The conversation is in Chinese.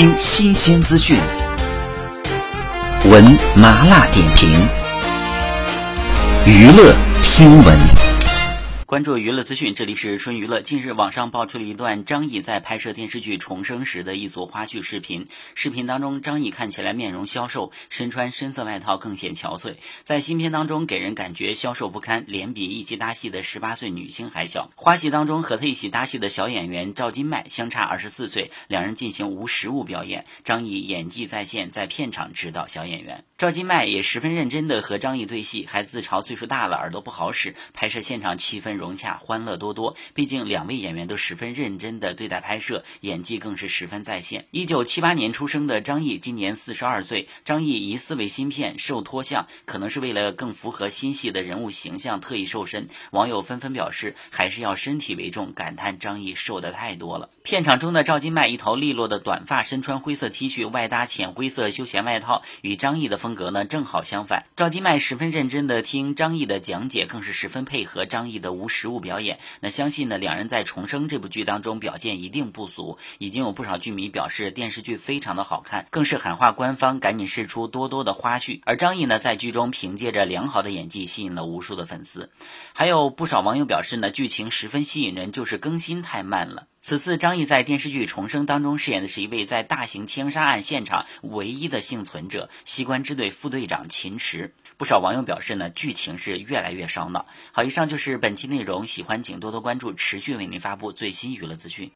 听新鲜资讯，闻麻辣点评，娱乐听闻。关注娱乐资讯，这里是春娱乐。近日，网上爆出了一段张译在拍摄电视剧《重生》时的一组花絮视频。视频当中，张译看起来面容消瘦，身穿深色外套更显憔悴。在新片当中，给人感觉消瘦不堪，脸比一起搭戏的十八岁女星还小。花絮当中和他一起搭戏的小演员赵今麦相差二十四岁，两人进行无实物表演。张译演技在线，在片场指导小演员。赵今麦也十分认真地和张译对戏，还自嘲岁数大了，耳朵不好使。拍摄现场气氛。融洽，欢乐多多。毕竟两位演员都十分认真的对待拍摄，演技更是十分在线。一九七八年出生的张译今年四十二岁。张译疑似为新片瘦脱相，可能是为了更符合新戏的人物形象特意瘦身。网友纷纷表示，还是要身体为重，感叹张译瘦的太多了。片场中的赵今麦一头利落的短发，身穿灰色 T 恤，外搭浅灰色休闲外套，与张译的风风格呢正好相反。赵今麦十分认真的听张译的讲解，更是十分配合张译的无。实物表演，那相信呢，两人在《重生》这部剧当中表现一定不俗，已经有不少剧迷表示电视剧非常的好看，更是喊话官方赶紧释出多多的花絮。而张译呢，在剧中凭借着良好的演技吸引了无数的粉丝，还有不少网友表示呢，剧情十分吸引人，就是更新太慢了。此次张译在电视剧《重生》当中饰演的是一位在大型枪杀案现场唯一的幸存者——西关支队副队长秦池。不少网友表示呢，剧情是越来越烧脑。好，以上就是本期内容，喜欢请多多关注，持续为您发布最新娱乐资讯。